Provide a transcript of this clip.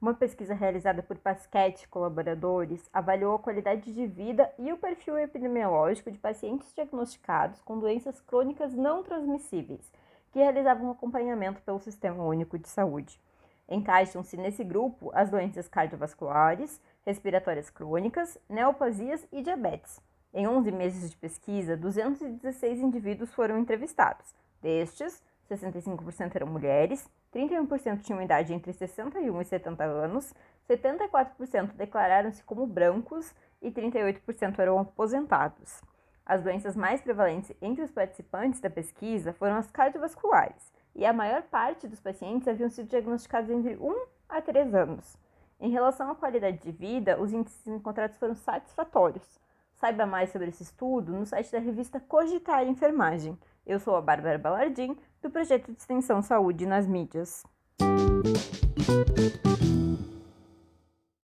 Uma pesquisa realizada por Pasquet e colaboradores avaliou a qualidade de vida e o perfil epidemiológico de pacientes diagnosticados com doenças crônicas não transmissíveis, que realizavam acompanhamento pelo Sistema Único de Saúde. Encaixam-se nesse grupo as doenças cardiovasculares, respiratórias crônicas, neoplasias e diabetes. Em 11 meses de pesquisa, 216 indivíduos foram entrevistados. Destes, 65% eram mulheres, 31% tinham idade entre 61 e 70 anos, 74% declararam-se como brancos e 38% eram aposentados. As doenças mais prevalentes entre os participantes da pesquisa foram as cardiovasculares, e a maior parte dos pacientes haviam sido diagnosticados entre 1 a 3 anos. Em relação à qualidade de vida, os índices encontrados foram satisfatórios. Saiba mais sobre esse estudo no site da revista Cogitar Enfermagem. Eu sou a Bárbara Balardim, do projeto de extensão Saúde nas mídias.